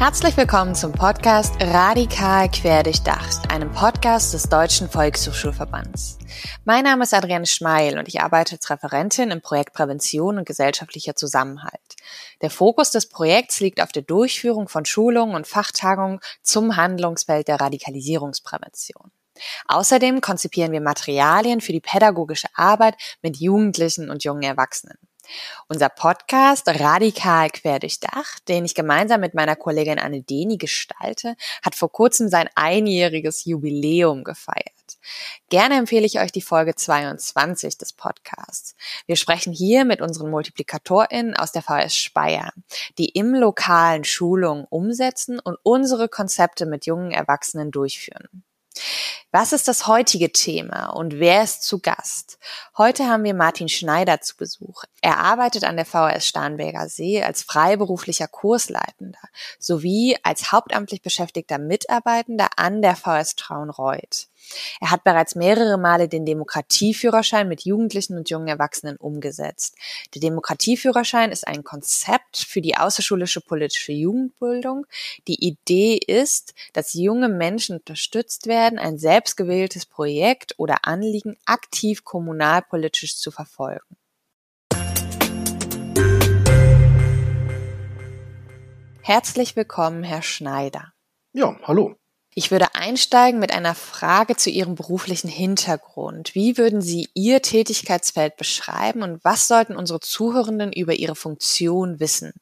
Herzlich willkommen zum Podcast Radikal Querdurchdacht, einem Podcast des Deutschen Volkshochschulverbands. Mein Name ist Adrienne Schmeil und ich arbeite als Referentin im Projekt Prävention und gesellschaftlicher Zusammenhalt. Der Fokus des Projekts liegt auf der Durchführung von Schulungen und Fachtagungen zum Handlungsfeld der Radikalisierungsprävention. Außerdem konzipieren wir Materialien für die pädagogische Arbeit mit Jugendlichen und jungen Erwachsenen. Unser Podcast Radikal Querdurchdacht, den ich gemeinsam mit meiner Kollegin Anne Deni gestalte, hat vor kurzem sein einjähriges Jubiläum gefeiert. Gerne empfehle ich euch die Folge 22 des Podcasts. Wir sprechen hier mit unseren MultiplikatorInnen aus der VS Speyer, die im lokalen Schulungen umsetzen und unsere Konzepte mit jungen Erwachsenen durchführen. Was ist das heutige Thema und wer ist zu Gast? Heute haben wir Martin Schneider zu Besuch. Er arbeitet an der VHS Starnberger See als freiberuflicher Kursleitender sowie als hauptamtlich beschäftigter Mitarbeitender an der VHS Traunreuth. Er hat bereits mehrere Male den Demokratieführerschein mit Jugendlichen und jungen Erwachsenen umgesetzt. Der Demokratieführerschein ist ein Konzept für die außerschulische politische Jugendbildung. Die Idee ist, dass junge Menschen unterstützt werden, ein selbstgewähltes Projekt oder Anliegen aktiv kommunalpolitisch zu verfolgen. Herzlich willkommen, Herr Schneider. Ja, hallo. Ich würde einsteigen mit einer Frage zu Ihrem beruflichen Hintergrund. Wie würden Sie Ihr Tätigkeitsfeld beschreiben und was sollten unsere Zuhörenden über Ihre Funktion wissen?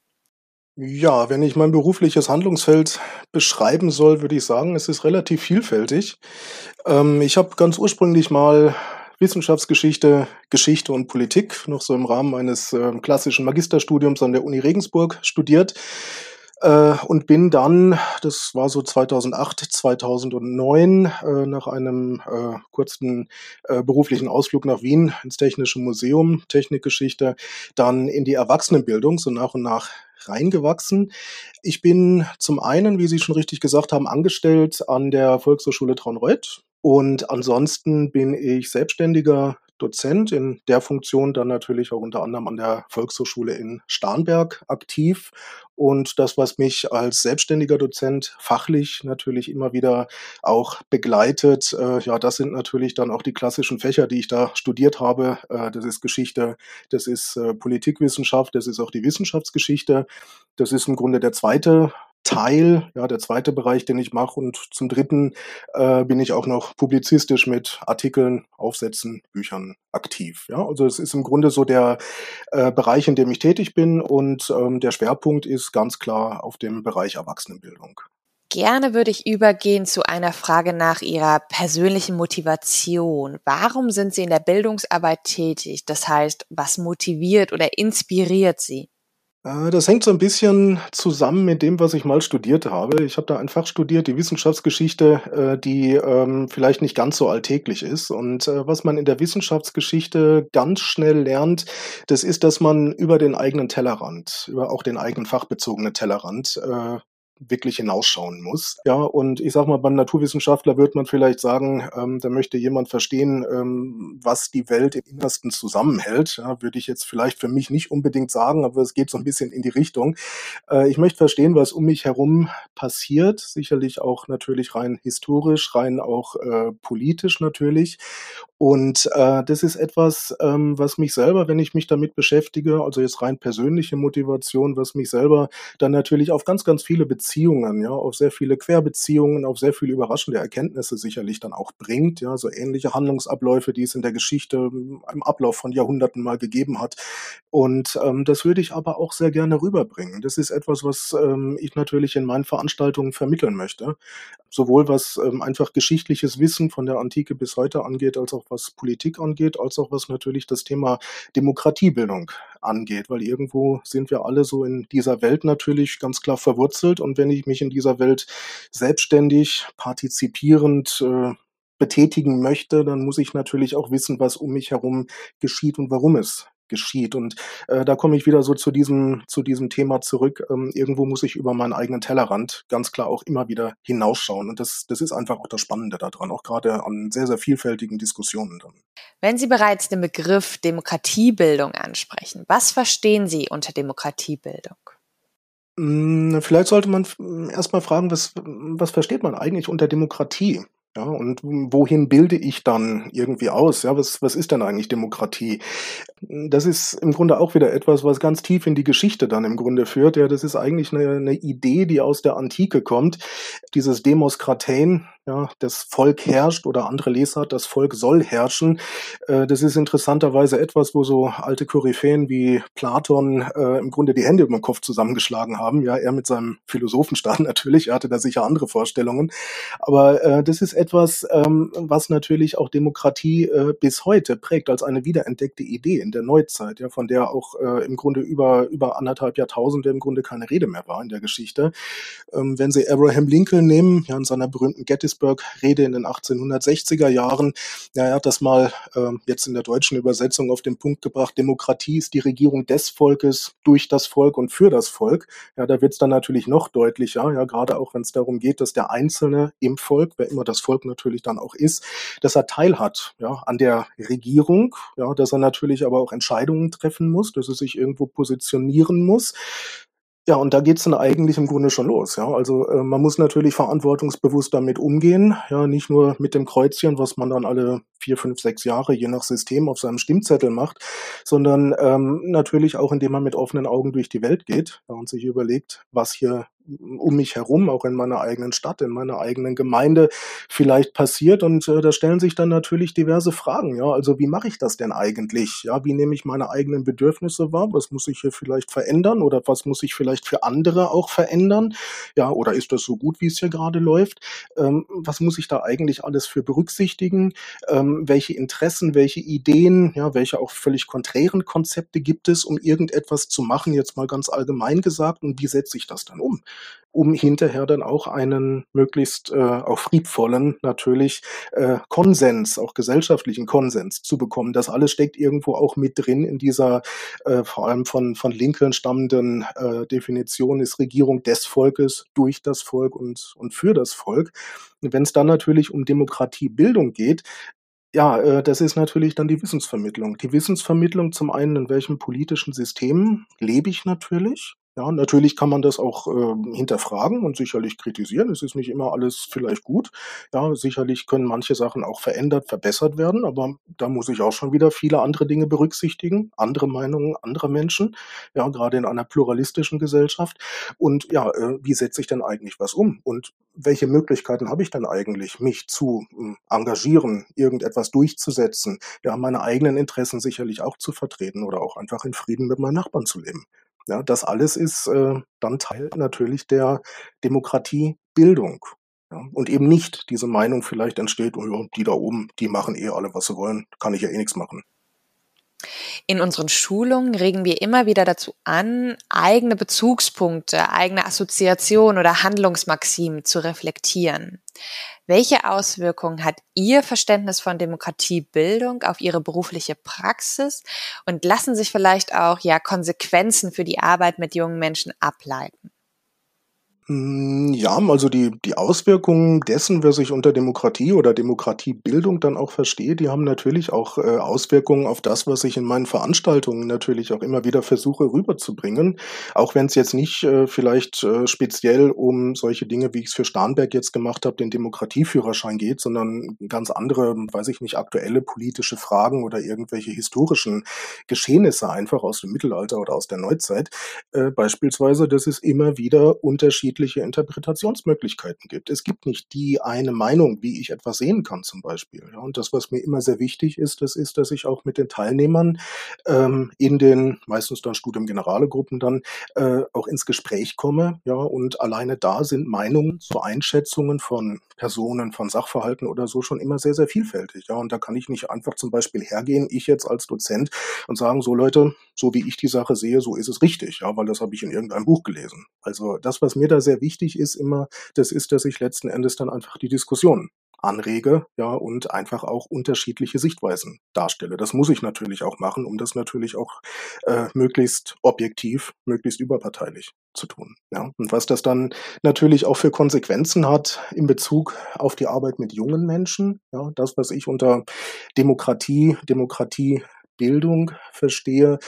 Ja, wenn ich mein berufliches Handlungsfeld beschreiben soll, würde ich sagen, es ist relativ vielfältig. Ähm, ich habe ganz ursprünglich mal Wissenschaftsgeschichte, Geschichte und Politik noch so im Rahmen eines äh, klassischen Magisterstudiums an der Uni Regensburg studiert äh, und bin dann, das war so 2008, 2009, äh, nach einem äh, kurzen äh, beruflichen Ausflug nach Wien ins Technische Museum, Technikgeschichte, dann in die Erwachsenenbildung so nach und nach reingewachsen. Ich bin zum einen, wie Sie schon richtig gesagt haben, angestellt an der Volkshochschule Traunreuth und ansonsten bin ich selbstständiger Dozent in der Funktion dann natürlich auch unter anderem an der Volkshochschule in Starnberg aktiv. Und das, was mich als selbstständiger Dozent fachlich natürlich immer wieder auch begleitet, äh, ja, das sind natürlich dann auch die klassischen Fächer, die ich da studiert habe. Äh, das ist Geschichte, das ist äh, Politikwissenschaft, das ist auch die Wissenschaftsgeschichte. Das ist im Grunde der zweite Teil, ja, der zweite Bereich, den ich mache. Und zum dritten äh, bin ich auch noch publizistisch mit Artikeln, Aufsätzen, Büchern aktiv. Ja, also es ist im Grunde so der äh, Bereich, in dem ich tätig bin. Und ähm, der Schwerpunkt ist ganz klar auf dem Bereich Erwachsenenbildung. Gerne würde ich übergehen zu einer Frage nach Ihrer persönlichen Motivation. Warum sind Sie in der Bildungsarbeit tätig? Das heißt, was motiviert oder inspiriert Sie? Äh, das hängt so ein bisschen zusammen mit dem, was ich mal studiert habe. Ich habe da ein Fach studiert, die Wissenschaftsgeschichte, äh, die ähm, vielleicht nicht ganz so alltäglich ist. Und äh, was man in der Wissenschaftsgeschichte ganz schnell lernt, das ist, dass man über den eigenen Tellerrand, über auch den eigenen fachbezogenen Tellerrand wirklich hinausschauen muss. Ja, und ich sag mal, beim Naturwissenschaftler wird man vielleicht sagen, ähm, da möchte jemand verstehen, ähm, was die Welt im Innersten zusammenhält. Ja, würde ich jetzt vielleicht für mich nicht unbedingt sagen, aber es geht so ein bisschen in die Richtung. Äh, ich möchte verstehen, was um mich herum passiert, sicherlich auch natürlich rein historisch, rein auch äh, politisch natürlich. Und äh, das ist etwas, ähm, was mich selber, wenn ich mich damit beschäftige, also jetzt rein persönliche Motivation, was mich selber dann natürlich auf ganz, ganz viele Beziehungen, ja, auf sehr viele Querbeziehungen, auf sehr viele überraschende Erkenntnisse sicherlich dann auch bringt, ja, so ähnliche Handlungsabläufe, die es in der Geschichte ähm, im Ablauf von Jahrhunderten mal gegeben hat. Und ähm, das würde ich aber auch sehr gerne rüberbringen. Das ist etwas, was ähm, ich natürlich in meinen Veranstaltungen vermitteln möchte sowohl was ähm, einfach geschichtliches Wissen von der Antike bis heute angeht, als auch was Politik angeht, als auch was natürlich das Thema Demokratiebildung angeht, weil irgendwo sind wir alle so in dieser Welt natürlich ganz klar verwurzelt. Und wenn ich mich in dieser Welt selbstständig, partizipierend äh, betätigen möchte, dann muss ich natürlich auch wissen, was um mich herum geschieht und warum es geschieht. Und äh, da komme ich wieder so zu diesem, zu diesem Thema zurück. Ähm, irgendwo muss ich über meinen eigenen Tellerrand ganz klar auch immer wieder hinausschauen. Und das, das ist einfach auch das Spannende daran, auch gerade an sehr, sehr vielfältigen Diskussionen dann. Wenn Sie bereits den Begriff Demokratiebildung ansprechen, was verstehen Sie unter Demokratiebildung? Hm, vielleicht sollte man erst mal fragen, was was versteht man eigentlich unter Demokratie? Ja, und wohin bilde ich dann irgendwie aus? Ja, was was ist denn eigentlich Demokratie? Das ist im Grunde auch wieder etwas, was ganz tief in die Geschichte dann im Grunde führt. Ja, das ist eigentlich eine 'ne Idee, die aus der Antike kommt. Dieses Demos kratein, ja, das Volk herrscht oder andere Lesart, das Volk soll herrschen. Äh, das ist interessanterweise etwas, wo so alte Koryphäen wie Platon äh, im Grunde die Hände über den Kopf zusammengeschlagen haben. Ja, er mit seinem Philosophenstaat natürlich, er hatte da sicher andere Vorstellungen. Aber äh, das ist etwas, ähm, was natürlich auch Demokratie äh, bis heute prägt als eine wiederentdeckte Idee in der Neuzeit, ja, von der auch äh, im Grunde über, über anderthalb Jahrtausende im Grunde keine Rede mehr war in der Geschichte. Ähm, wenn Sie Abraham Lincoln nehmen, ja, in seiner berühmten Gettysburg-Rede in den 1860er Jahren, ja, er hat das mal äh, jetzt in der deutschen Übersetzung auf den Punkt gebracht, Demokratie ist die Regierung des Volkes, durch das Volk und für das Volk. Ja, da wird es dann natürlich noch deutlicher, ja, gerade auch wenn es darum geht, dass der Einzelne im Volk, wer immer das Volk natürlich dann auch ist, dass er Teil hat ja, an der Regierung, ja, dass er natürlich aber auch Entscheidungen treffen muss, dass er sich irgendwo positionieren muss. Ja, und da geht's dann eigentlich im Grunde schon los, ja. Also, äh, man muss natürlich verantwortungsbewusst damit umgehen, ja, nicht nur mit dem Kreuzchen, was man dann alle vier, fünf, sechs Jahre je nach System auf seinem Stimmzettel macht, sondern ähm, natürlich auch, indem man mit offenen Augen durch die Welt geht ja, und sich überlegt, was hier um mich herum, auch in meiner eigenen Stadt, in meiner eigenen Gemeinde vielleicht passiert. Und äh, da stellen sich dann natürlich diverse Fragen. Ja, also wie mache ich das denn eigentlich? Ja, wie nehme ich meine eigenen Bedürfnisse wahr? Was muss ich hier vielleicht verändern oder was muss ich vielleicht für andere auch verändern? Ja, oder ist das so gut, wie es hier gerade läuft? Ähm, was muss ich da eigentlich alles für berücksichtigen? Ähm, welche Interessen, welche Ideen, ja, welche auch völlig konträren Konzepte gibt es, um irgendetwas zu machen, jetzt mal ganz allgemein gesagt, und wie setze ich das dann um? Um hinterher dann auch einen möglichst äh, auch friedvollen natürlich äh, Konsens, auch gesellschaftlichen Konsens zu bekommen. Das alles steckt irgendwo auch mit drin in dieser äh, vor allem von, von Lincoln stammenden äh, Definition ist Regierung des Volkes, durch das Volk und, und für das Volk. Wenn es dann natürlich um Demokratiebildung geht, ja, äh, das ist natürlich dann die Wissensvermittlung. Die Wissensvermittlung zum einen, in welchem politischen System lebe ich natürlich, ja, natürlich kann man das auch ähm, hinterfragen und sicherlich kritisieren. Es ist nicht immer alles vielleicht gut. Ja, sicherlich können manche Sachen auch verändert, verbessert werden, aber da muss ich auch schon wieder viele andere Dinge berücksichtigen, andere Meinungen anderer Menschen, ja, gerade in einer pluralistischen Gesellschaft. Und ja, äh, wie setze ich denn eigentlich was um? Und welche Möglichkeiten habe ich denn eigentlich, mich zu äh, engagieren, irgendetwas durchzusetzen, ja, meine eigenen Interessen sicherlich auch zu vertreten oder auch einfach in Frieden mit meinen Nachbarn zu leben? Ja, das alles ist äh, dann Teil natürlich der Demokratiebildung. Ja, und eben nicht diese Meinung vielleicht entsteht, oh ja, die da oben, die machen eh alle, was sie wollen, kann ich ja eh nichts machen. In unseren Schulungen regen wir immer wieder dazu an, eigene Bezugspunkte, eigene Assoziationen oder Handlungsmaximen zu reflektieren. Welche Auswirkungen hat Ihr Verständnis von Demokratiebildung auf Ihre berufliche Praxis und lassen sich vielleicht auch ja Konsequenzen für die Arbeit mit jungen Menschen ableiten? Hm, ja, also die die Auswirkungen dessen, wer sich unter Demokratie oder Demokratiebildung dann auch versteht, die haben natürlich auch, äh, Auswirkungen auf das, was ich in meinen Veranstaltungen natürlich auch immer wieder versuche rüberzubringen. Auch wenn es jetzt nicht, äh, vielleicht, äh, speziell um solche Dinge, wie ich es für Starnberg jetzt gemacht habe, den Demokratieführerschein geht, sondern ganz andere, weiß ich nicht, aktuelle politische Fragen oder irgendwelche historischen Geschehnisse einfach aus dem Mittelalter oder aus der Neuzeit. Äh, beispielsweise, dass es immer wieder unterschiedliche unterschiedliche Interpretationsmöglichkeiten gibt. Es gibt nicht die eine Meinung, wie ich etwas sehen kann zum Beispiel. Ja, und das, was mir immer sehr wichtig ist, das ist, dass ich auch mit den Teilnehmern ähm, in den meistens dann Studium Generale Gruppen dann äh, auch ins Gespräch komme. Ja, und alleine da sind Meinungen zu Einschätzungen von Personen, von Sachverhalten oder so schon immer sehr, sehr vielfältig. Ja, und da kann ich nicht einfach zum Beispiel hergehen, ich jetzt als Dozent und sagen, so Leute, so wie ich die Sache sehe, so ist es richtig, ja, weil das habe ich in irgendeinem Buch gelesen. Also das, was mir da sehr wichtig ist immer, das ist, dass ich letzten Endes dann einfach die Diskussion anrege, ja, und einfach auch unterschiedliche Sichtweisen darstelle. Das muss ich natürlich auch machen, um das natürlich auch äh, möglichst objektiv, möglichst überparteilich zu tun. Ja. Und was das dann natürlich auch für Konsequenzen hat in Bezug auf die Arbeit mit jungen Menschen, ja, das, was ich unter Demokratie, Demokratiebildung verstehe,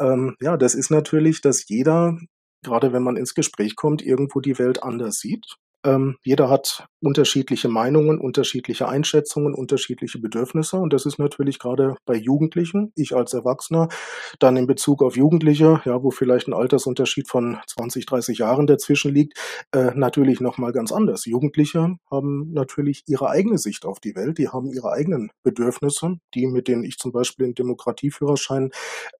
ähm, ja, das ist natürlich, dass jeder gerade wenn man ins Gespräch kommt, irgendwo die Welt anders sieht ähm, jeder hat unterschiedliche Meinungen, unterschiedliche Einschätzungen, unterschiedliche Bedürfnisse. Und das ist natürlich gerade bei Jugendlichen, ich als Erwachsener, dann in Bezug auf Jugendliche, ja, wo vielleicht ein Altersunterschied von 20, 30 Jahren dazwischen liegt, äh, natürlich nochmal ganz anders. Jugendliche haben natürlich ihre eigene Sicht auf die Welt, die haben ihre eigenen Bedürfnisse, die, mit denen ich zum Beispiel in Demokratieführerschein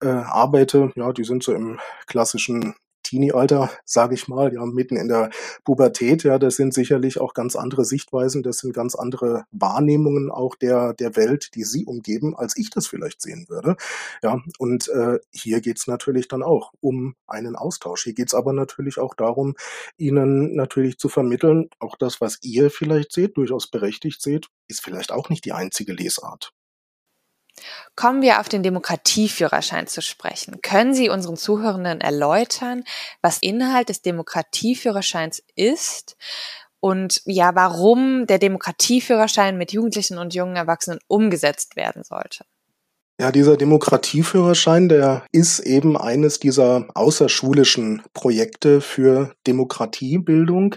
äh, arbeite, ja, die sind so im klassischen Teenie-Alter, sage ich mal, ja, mitten in der Pubertät, ja, das sind sicherlich auch ganz andere Sichtweisen, das sind ganz andere Wahrnehmungen auch der, der Welt, die sie umgeben, als ich das vielleicht sehen würde. Ja, und äh, hier geht's natürlich dann auch um einen Austausch. Hier geht's aber natürlich auch darum, ihnen natürlich zu vermitteln, auch das, was ihr vielleicht seht, durchaus berechtigt seht, ist vielleicht auch nicht die einzige Lesart. Kommen wir auf den Demokratieführerschein zu sprechen. Können Sie unseren Zuhörenden erläutern, was Inhalt des Demokratieführerscheins ist und ja, warum der Demokratieführerschein mit Jugendlichen und jungen Erwachsenen umgesetzt werden sollte? Ja, dieser Demokratieführerschein, der ist eben eines dieser außerschulischen Projekte für Demokratiebildung.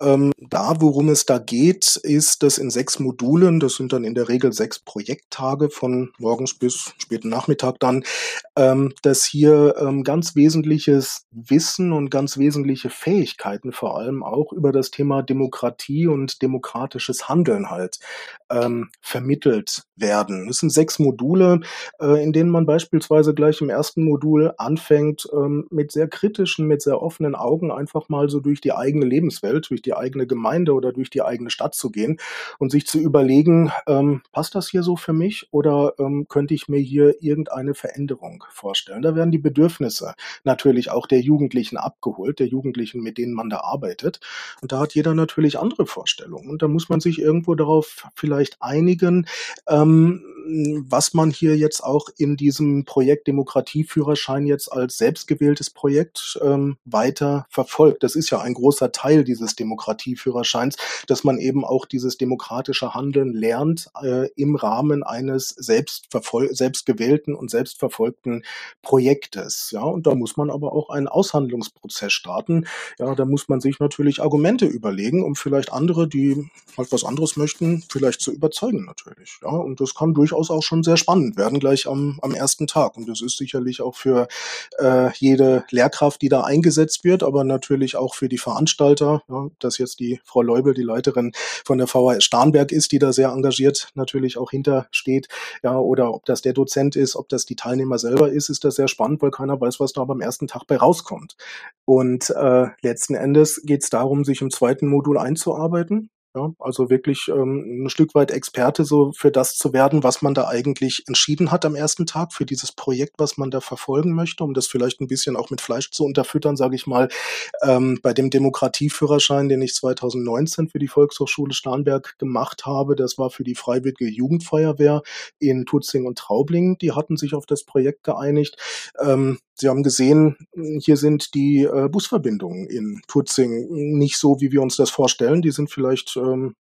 Ähm, da, worum es da geht, ist, dass in sechs Modulen, das sind dann in der Regel sechs Projekttage von morgens bis späten Nachmittag dann, ähm, dass hier ähm, ganz wesentliches Wissen und ganz wesentliche Fähigkeiten vor allem auch über das Thema Demokratie und demokratisches Handeln halt ähm, vermittelt werden. Es sind sechs Module, äh, in denen man beispielsweise gleich im ersten Modul anfängt, ähm, mit sehr kritischen, mit sehr offenen Augen einfach mal so durch die eigene Lebenswelt, durch die eigene Gemeinde oder durch die eigene Stadt zu gehen und sich zu überlegen, ähm, passt das hier so für mich oder ähm, könnte ich mir hier irgendeine Veränderung vorstellen? Da werden die Bedürfnisse natürlich auch der Jugendlichen abgeholt, der Jugendlichen, mit denen man da arbeitet. Und da hat jeder natürlich andere Vorstellungen. Und da muss man sich irgendwo darauf vielleicht einigen, was man hier jetzt auch in diesem Projekt Demokratieführerschein jetzt als selbstgewähltes Projekt ähm, weiter verfolgt. Das ist ja ein großer Teil dieses Demokratieführerscheins, dass man eben auch dieses demokratische Handeln lernt äh, im Rahmen eines selbstgewählten und selbstverfolgten Projektes. Ja, und da muss man aber auch einen Aushandlungsprozess starten. Ja, da muss man sich natürlich Argumente überlegen, um vielleicht andere, die halt was anderes möchten, vielleicht zu überzeugen natürlich. Ja, und das kann durchaus durchaus auch schon sehr spannend werden, gleich am, am ersten Tag. Und das ist sicherlich auch für äh, jede Lehrkraft, die da eingesetzt wird, aber natürlich auch für die Veranstalter, ja, dass jetzt die Frau Leubel, die Leiterin von der VHS Starnberg ist, die da sehr engagiert natürlich auch hintersteht, ja, oder ob das der Dozent ist, ob das die Teilnehmer selber ist, ist das sehr spannend, weil keiner weiß, was da beim ersten Tag bei rauskommt. Und äh, letzten Endes geht es darum, sich im zweiten Modul einzuarbeiten. Ja, also wirklich ähm, ein Stück weit Experte so für das zu werden, was man da eigentlich entschieden hat am ersten Tag für dieses Projekt, was man da verfolgen möchte, um das vielleicht ein bisschen auch mit Fleisch zu unterfüttern, sage ich mal. Ähm, bei dem Demokratieführerschein, den ich 2019 für die Volkshochschule Starnberg gemacht habe, das war für die Freiwillige Jugendfeuerwehr in Tutzing und Traubling. Die hatten sich auf das Projekt geeinigt. Ähm, Sie haben gesehen, hier sind die äh, Busverbindungen in Tutzing nicht so, wie wir uns das vorstellen. Die sind vielleicht ähm,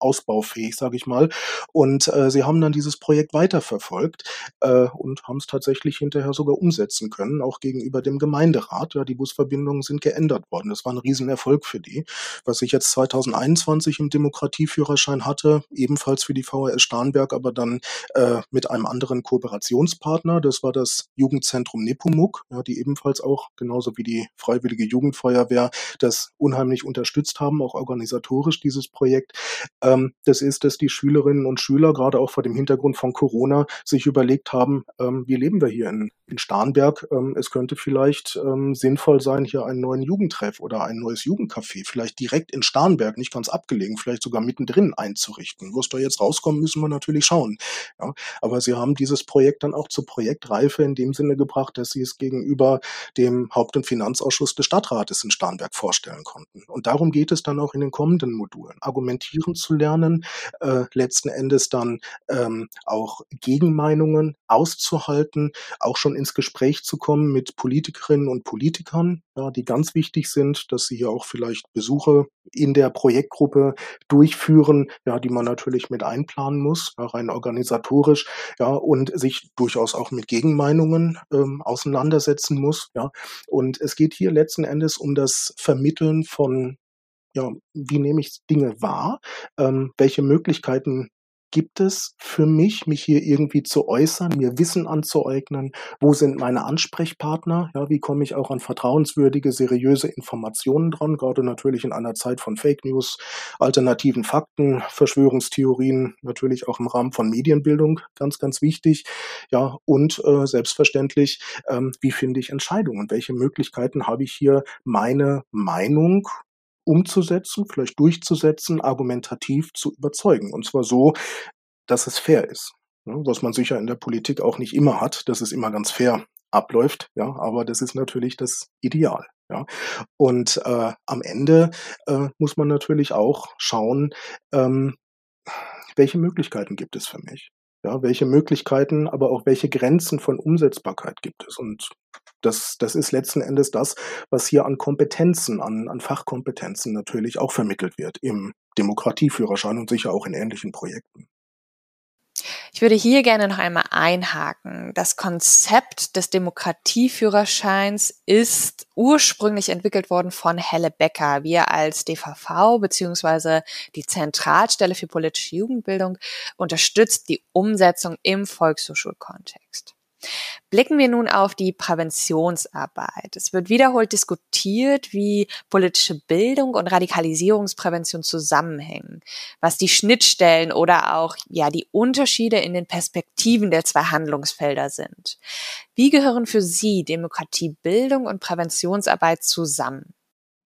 ausbaufähig, sage ich mal. Und äh, sie haben dann dieses Projekt weiterverfolgt äh, und haben es tatsächlich hinterher sogar umsetzen können, auch gegenüber dem Gemeinderat. Ja, die Busverbindungen sind geändert worden. Das war ein Riesenerfolg für die. Was ich jetzt 2021 im Demokratieführerschein hatte, ebenfalls für die VHS Starnberg, aber dann äh, mit einem anderen Kooperationspartner. Das war das Jugendzentrum Nepomuk Hamburg, ja, die ebenfalls auch genauso wie die Freiwillige Jugendfeuerwehr das unheimlich unterstützt haben, auch organisatorisch dieses Projekt. Ähm, das ist, dass die Schülerinnen und Schüler gerade auch vor dem Hintergrund von Corona sich überlegt haben, ähm, wie leben wir hier in, in Starnberg? Ähm, es könnte vielleicht ähm, sinnvoll sein, hier einen neuen Jugendtreff oder ein neues Jugendcafé vielleicht direkt in Starnberg, nicht ganz abgelegen, vielleicht sogar mittendrin einzurichten. Wo es da jetzt rauskommt, müssen wir natürlich schauen. Ja, aber sie haben dieses Projekt dann auch zur Projektreife in dem Sinne gebracht, dass sie es gegenüber dem Haupt- und Finanzausschuss des Stadtrates in Starnberg vorstellen konnten. Und darum geht es dann auch in den kommenden Modulen, argumentieren zu lernen, äh, letzten Endes dann ähm, auch Gegenmeinungen auszuhalten, auch schon ins Gespräch zu kommen mit Politikerinnen und Politikern, ja, die ganz wichtig sind, dass sie hier auch vielleicht Besuche in der Projektgruppe durchführen, ja, die man natürlich mit einplanen muss, ja, rein organisatorisch, ja, und sich durchaus auch mit Gegenmeinungen ähm, auseinandersetzen muss, ja. Und es geht hier letzten Endes um das Vermitteln von ja, wie nehme ich Dinge wahr? Ähm, welche Möglichkeiten gibt es für mich, mich hier irgendwie zu äußern, mir Wissen anzueignen? Wo sind meine Ansprechpartner? Ja, wie komme ich auch an vertrauenswürdige, seriöse Informationen dran? Gerade natürlich in einer Zeit von Fake News, alternativen Fakten, Verschwörungstheorien, natürlich auch im Rahmen von Medienbildung ganz, ganz wichtig. Ja, und äh, selbstverständlich, ähm, wie finde ich Entscheidungen? Welche Möglichkeiten habe ich hier, meine Meinung umzusetzen, vielleicht durchzusetzen, argumentativ zu überzeugen. Und zwar so, dass es fair ist. Ne? Was man sicher in der Politik auch nicht immer hat, dass es immer ganz fair abläuft, ja, aber das ist natürlich das Ideal. Ja. Und äh, am Ende äh, muss man natürlich auch schauen, ähm, welche Möglichkeiten gibt es für mich? Ja, welche Möglichkeiten, aber auch welche Grenzen von Umsetzbarkeit gibt es? Und das, das ist letzten Endes das, was hier an Kompetenzen, an, an Fachkompetenzen natürlich auch vermittelt wird im Demokratieführerschein und sicher auch in ähnlichen Projekten. Ich würde hier gerne noch einmal einhaken. Das Konzept des Demokratieführerscheins ist ursprünglich entwickelt worden von Helle Becker. Wir als DVV beziehungsweise die Zentralstelle für politische Jugendbildung unterstützt die Umsetzung im Volkshochschulkontext. Blicken wir nun auf die Präventionsarbeit. Es wird wiederholt diskutiert, wie politische Bildung und Radikalisierungsprävention zusammenhängen, was die Schnittstellen oder auch ja die Unterschiede in den Perspektiven der zwei Handlungsfelder sind. Wie gehören für Sie Demokratiebildung und Präventionsarbeit zusammen?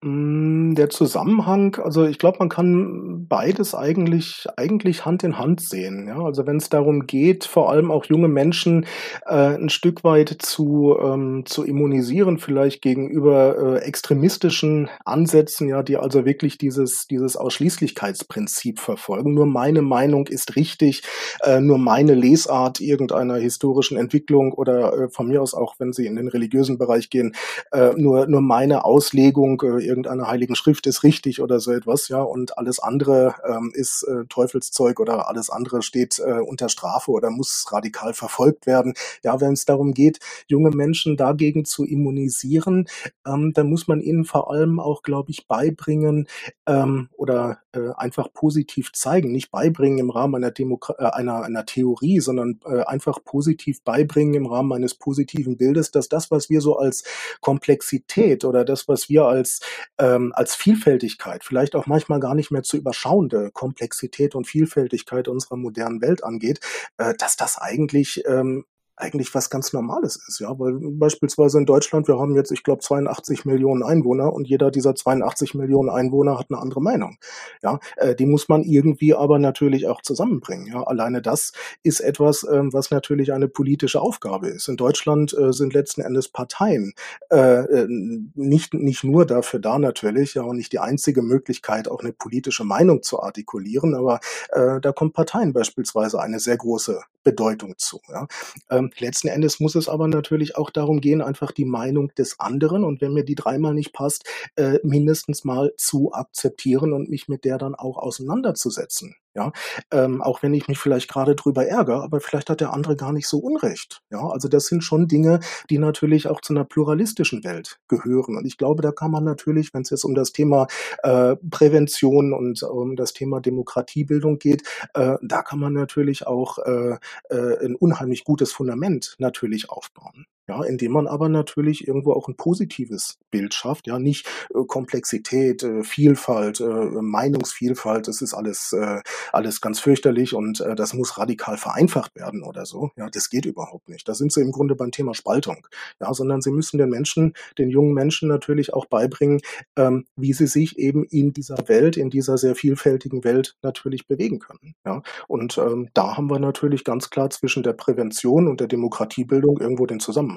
Hm, der Zusammenhang, also ich glaube, man kann beides eigentlich eigentlich Hand in Hand sehen, ja? Also, wenn es darum geht, vor allem auch junge Menschen, äh, 'n Stück weit zu ähm, zu immunisieren, vielleicht gegenüber, äh, extremistischen Ansätzen, ja, die also wirklich dieses dieses Ausschließlichkeitsprinzip verfolgen. Nur meine Meinung ist richtig, äh, nur meine Lesart irgendeiner historischen Entwicklung oder, äh, von mir aus auch, wenn Sie in den religiösen Bereich gehen, äh, nur nur meine Auslegung, äh, irgendeiner heiligen Schrift ist richtig oder so etwas, ja, und alles andere ähm, ist äh, Teufelszeug oder alles andere steht äh, unter Strafe oder muss radikal verfolgt werden. Ja, wenn es darum geht, junge Menschen dagegen zu immunisieren, ähm, dann muss man ihnen vor allem auch, glaube ich, beibringen ähm, oder äh, einfach positiv zeigen, nicht beibringen im Rahmen einer, Demokra äh, einer, einer Theorie, sondern äh, einfach positiv beibringen im Rahmen eines positiven Bildes, dass das, was wir so als Komplexität oder das, was wir als ähm, als Vielfältigkeit, vielleicht auch manchmal gar nicht mehr zu überschauende Komplexität und Vielfältigkeit unserer modernen Welt angeht, äh, dass das eigentlich ähm, eigentlich was ganz Normales ist, ja, weil beispielsweise in Deutschland, wir haben jetzt, ich glaube, 82 Millionen Einwohner und jeder dieser 82 Millionen Einwohner hat eine andere Meinung, ja, äh, die muss man irgendwie aber natürlich auch zusammenbringen, ja, alleine das ist etwas, äh, was natürlich eine politische Aufgabe ist. In Deutschland äh, sind letzten Endes Parteien äh, äh, nicht nicht nur dafür da natürlich, ja, und nicht die einzige Möglichkeit, auch eine politische Meinung zu artikulieren, aber äh, da kommt Parteien beispielsweise eine sehr große Bedeutung zu, ja. Ähm, letzten Endes muss es aber natürlich auch darum gehen, einfach die Meinung des anderen und wenn mir die dreimal nicht passt, äh, mindestens mal zu akzeptieren und mich mit der dann auch auseinanderzusetzen. Ja, ähm, auch wenn ich mich vielleicht gerade drüber ärgere, aber vielleicht hat der andere gar nicht so Unrecht. Ja, also das sind schon Dinge, die natürlich auch zu einer pluralistischen Welt gehören. Und ich glaube, da kann man natürlich, wenn es jetzt um das Thema äh, Prävention und um das Thema Demokratiebildung geht, äh, da kann man natürlich auch äh, äh, ein unheimlich gutes Fundament natürlich aufbauen. Ja, indem man aber natürlich irgendwo auch ein positives Bild schafft, ja, nicht äh, Komplexität, äh, Vielfalt, äh, Meinungsvielfalt, das ist alles äh, alles ganz fürchterlich und äh, das muss radikal vereinfacht werden oder so. Ja, das geht überhaupt nicht. Da sind sie im Grunde beim Thema Spaltung, ja, sondern sie müssen den Menschen, den jungen Menschen natürlich auch beibringen, ähm, wie sie sich eben in dieser Welt, in dieser sehr vielfältigen Welt natürlich bewegen können. Ja, und ähm, da haben wir natürlich ganz klar zwischen der Prävention und der Demokratiebildung irgendwo den Zusammenhang.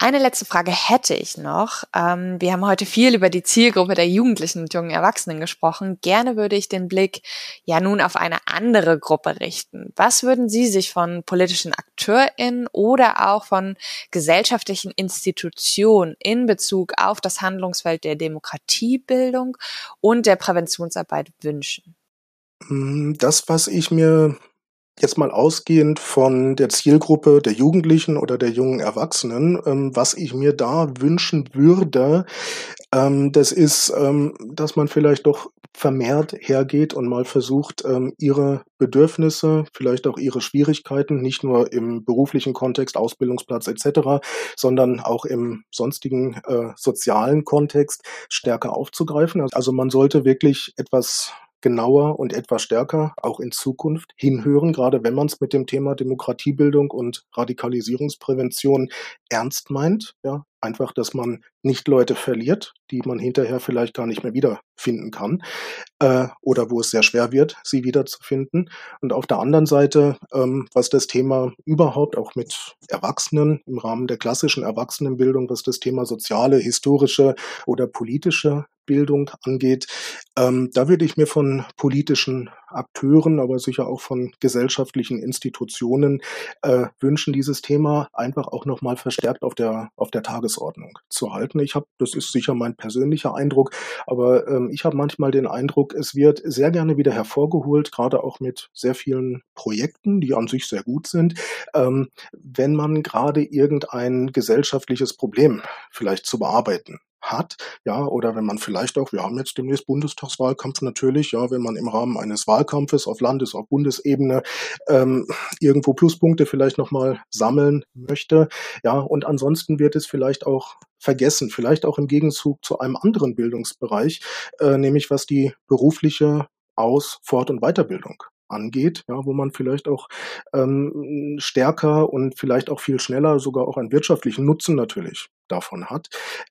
Eine letzte Frage hätte ich noch. Ähm, wir haben heute viel über die Zielgruppe der Jugendlichen und jungen Erwachsenen gesprochen. Gerne würde ich den Blick ja nun auf eine andere Gruppe richten. Was würden Sie sich von politischen AkteurInnen oder auch von gesellschaftlichen Institutionen in Bezug auf das Handlungsfeld der Demokratiebildung und der Präventionsarbeit wünschen? Hm, das, was ich mir Jetzt mal ausgehend von der Zielgruppe der Jugendlichen oder der jungen Erwachsenen, ähm, was ich mir da wünschen würde, ähm, das ist, ähm, dass man vielleicht doch vermehrt hergeht und mal versucht, ähm, ihre Bedürfnisse, vielleicht auch ihre Schwierigkeiten, nicht nur im beruflichen Kontext, Ausbildungsplatz etc., sondern auch im sonstigen äh, sozialen Kontext stärker aufzugreifen. Also man sollte wirklich etwas genauer und etwas stärker auch in Zukunft hinhören, gerade wenn man es mit dem Thema Demokratiebildung und Radikalisierungsprävention ernst meint. Ja, einfach, dass man nicht Leute verliert, die man hinterher vielleicht gar nicht mehr wiederfinden kann äh, oder wo es sehr schwer wird, sie wiederzufinden. Und auf der anderen Seite, ähm, was das Thema überhaupt auch mit Erwachsenen im Rahmen der klassischen Erwachsenenbildung, was das Thema soziale, historische oder politische Bildung angeht. Ähm, da würde ich mir von politischen Akteuren, aber sicher auch von gesellschaftlichen Institutionen äh, wünschen, dieses Thema einfach auch nochmal verstärkt auf der, auf der Tagesordnung zu halten. Ich habe, das ist sicher mein persönlicher Eindruck, aber ähm, ich habe manchmal den Eindruck, es wird sehr gerne wieder hervorgeholt, gerade auch mit sehr vielen Projekten, die an sich sehr gut sind, ähm, wenn man gerade irgendein gesellschaftliches Problem vielleicht zu bearbeiten hat, ja, oder wenn man vielleicht auch, wir haben jetzt demnächst Bundestagswahlkampf natürlich, ja, wenn man im Rahmen eines Wahlkampfes auf Landes-, auf Bundesebene ähm, irgendwo Pluspunkte vielleicht nochmal sammeln möchte, ja, und ansonsten wird es vielleicht auch vergessen, vielleicht auch im Gegenzug zu einem anderen Bildungsbereich, äh, nämlich was die berufliche Aus-, Fort- und Weiterbildung angeht, ja, wo man vielleicht auch ähm, stärker und vielleicht auch viel schneller sogar auch einen wirtschaftlichen Nutzen natürlich davon hat,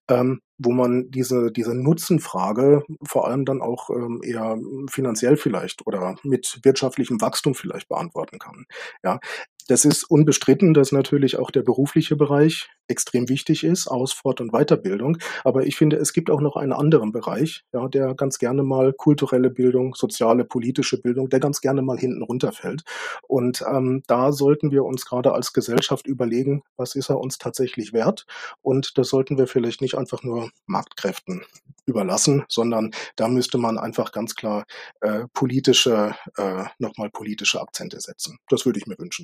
ähm, wo man diese, diese Nutzenfrage vor allem dann auch ähm, eher finanziell vielleicht oder mit wirtschaftlichem Wachstum vielleicht beantworten kann. Ja, das ist unbestritten, dass natürlich auch der berufliche Bereich extrem wichtig ist, Aus-, Fort- und Weiterbildung. Aber ich finde, es gibt auch noch einen anderen Bereich, ja, der ganz gerne mal kulturelle Bildung, soziale, politische Bildung, der ganz gerne mal hinten runterfällt. Und ähm, da sollten wir uns gerade als Gesellschaft überlegen, was ist er uns tatsächlich wert? Und das sollten wir vielleicht nicht einfach nur Marktkräften überlassen, sondern da müsste man einfach ganz klar äh, politische, äh, nochmal politische Akzente setzen. Das würde ich mir wünschen.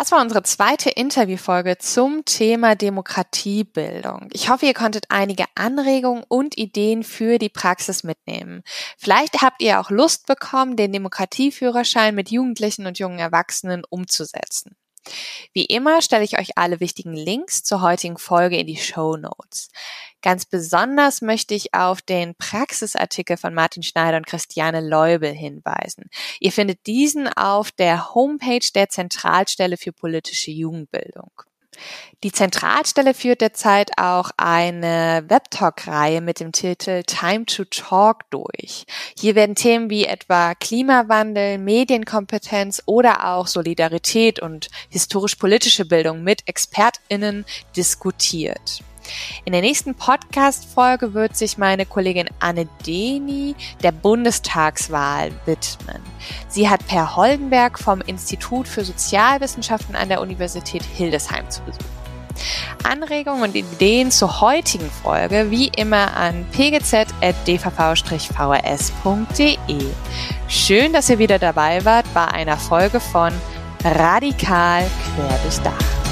Das war unsere zweite Interviewfolge zum Thema Demokratiebildung. Ich hoffe, ihr konntet einige Anregungen und Ideen für die Praxis mitnehmen. Vielleicht habt ihr auch Lust bekommen, den Demokratieführerschein mit Jugendlichen und jungen Erwachsenen umzusetzen. Wie immer stelle ich euch alle wichtigen Links zur heutigen Folge in die Show Notes. Ganz besonders möchte ich auf den Praxisartikel von Martin Schneider und Christiane Leubel hinweisen. Ihr findet diesen auf der Homepage der Zentralstelle für politische Jugendbildung. Die Zentralstelle führt derzeit auch eine Webtalk-Reihe mit dem Titel Time to Talk durch. Hier werden Themen wie etwa Klimawandel, Medienkompetenz oder auch Solidarität und historisch-politische Bildung mit ExpertInnen diskutiert. In der nächsten Podcast-Folge wird sich meine Kollegin Anne Deni der Bundestagswahl widmen. Sie hat Per Holdenberg vom Institut für Sozialwissenschaften an der Universität Hildesheim zu Besuch. Anregungen und Ideen zur heutigen Folge wie immer an pgz.dvv-vrs.de. Schön, dass ihr wieder dabei wart bei einer Folge von Radikal quer durchdacht.